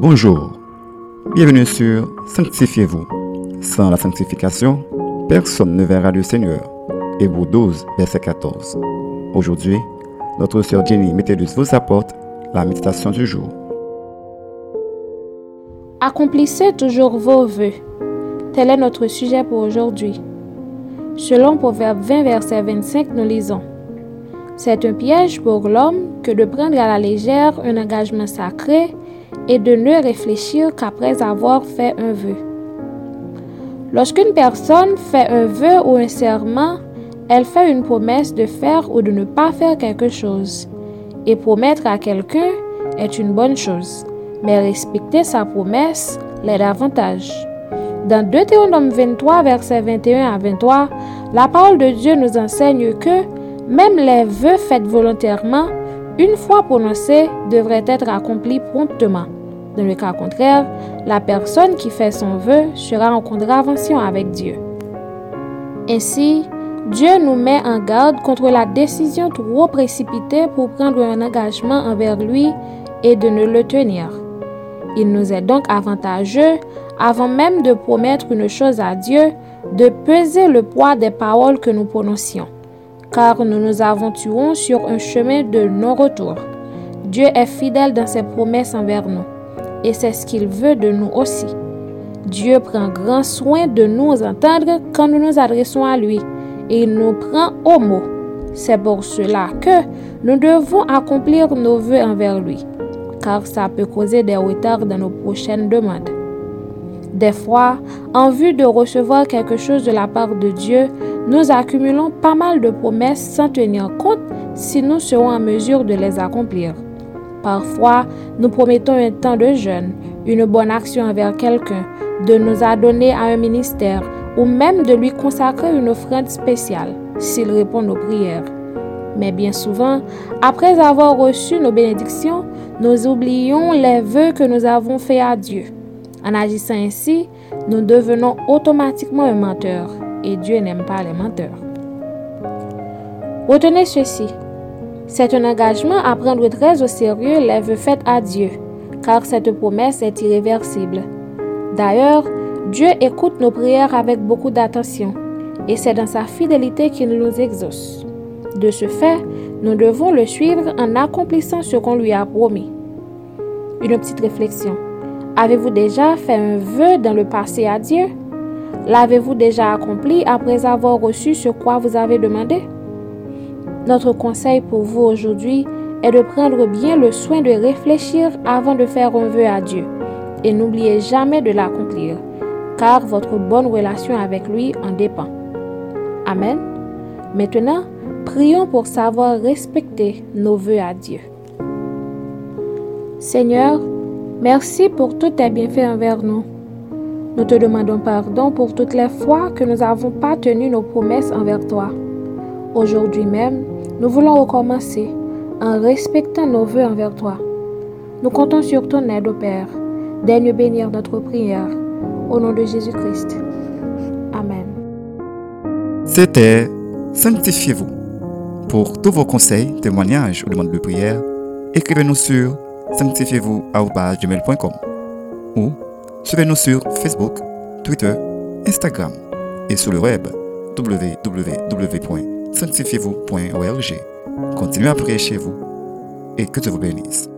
Bonjour, bienvenue sur Sanctifiez-vous. Sans la sanctification, personne ne verra le Seigneur. Hébreu 12, verset 14. Aujourd'hui, notre sœur Jenny Métellus vous apporte la méditation du jour. Accomplissez toujours vos vœux. Tel est notre sujet pour aujourd'hui. Selon Proverbe 20, verset 25, nous lisons C'est un piège pour l'homme que de prendre à la légère un engagement sacré et de ne réfléchir qu'après avoir fait un vœu. Lorsqu'une personne fait un vœu ou un serment, elle fait une promesse de faire ou de ne pas faire quelque chose. Et promettre à quelqu'un est une bonne chose, mais respecter sa promesse l'est davantage. Dans Deutéronome 23, versets 21 à 23, la parole de Dieu nous enseigne que même les vœux faits volontairement une fois prononcé, devrait être accompli promptement. Dans le cas contraire, la personne qui fait son vœu sera en contravention avec Dieu. Ainsi, Dieu nous met en garde contre la décision trop précipitée pour prendre un engagement envers lui et de ne le tenir. Il nous est donc avantageux, avant même de promettre une chose à Dieu, de peser le poids des paroles que nous prononcions car nous nous aventurons sur un chemin de non-retour. Dieu est fidèle dans ses promesses envers nous, et c'est ce qu'il veut de nous aussi. Dieu prend grand soin de nous entendre quand nous nous adressons à lui, et il nous prend au mot. C'est pour cela que nous devons accomplir nos voeux envers lui, car ça peut causer des retards dans nos prochaines demandes. Des fois, en vue de recevoir quelque chose de la part de Dieu, nous accumulons pas mal de promesses sans tenir compte si nous serons en mesure de les accomplir. Parfois, nous promettons un temps de jeûne, une bonne action envers quelqu'un, de nous adonner à un ministère ou même de lui consacrer une offrande spéciale s'il répond nos prières. Mais bien souvent, après avoir reçu nos bénédictions, nous oublions les vœux que nous avons faits à Dieu. En agissant ainsi, nous devenons automatiquement un menteur et Dieu n'aime pas les menteurs. Retenez ceci. C'est un engagement à prendre très au sérieux les vœux faits à Dieu, car cette promesse est irréversible. D'ailleurs, Dieu écoute nos prières avec beaucoup d'attention, et c'est dans sa fidélité qu'il nous exauce. De ce fait, nous devons le suivre en accomplissant ce qu'on lui a promis. Une petite réflexion. Avez-vous déjà fait un vœu dans le passé à Dieu? L'avez-vous déjà accompli après avoir reçu ce quoi vous avez demandé? Notre conseil pour vous aujourd'hui est de prendre bien le soin de réfléchir avant de faire un vœu à Dieu et n'oubliez jamais de l'accomplir, car votre bonne relation avec lui en dépend. Amen. Maintenant, prions pour savoir respecter nos vœux à Dieu. Seigneur, Merci pour tous tes bienfaits envers nous. Nous te demandons pardon pour toutes les fois que nous n'avons pas tenu nos promesses envers toi. Aujourd'hui même, nous voulons recommencer en respectant nos voeux envers toi. Nous comptons sur ton aide, au Père. Daigne bénir notre prière. Au nom de Jésus-Christ. Amen. C'était Sanctifiez-vous. Pour tous vos conseils, témoignages ou demandes de prière, écrivez-nous sur sanctifiez-vous ou suivez-nous sur Facebook, Twitter, Instagram et sur le web www.sanctifiez-vous.org. Continuez à prier chez vous et que Dieu vous bénisse.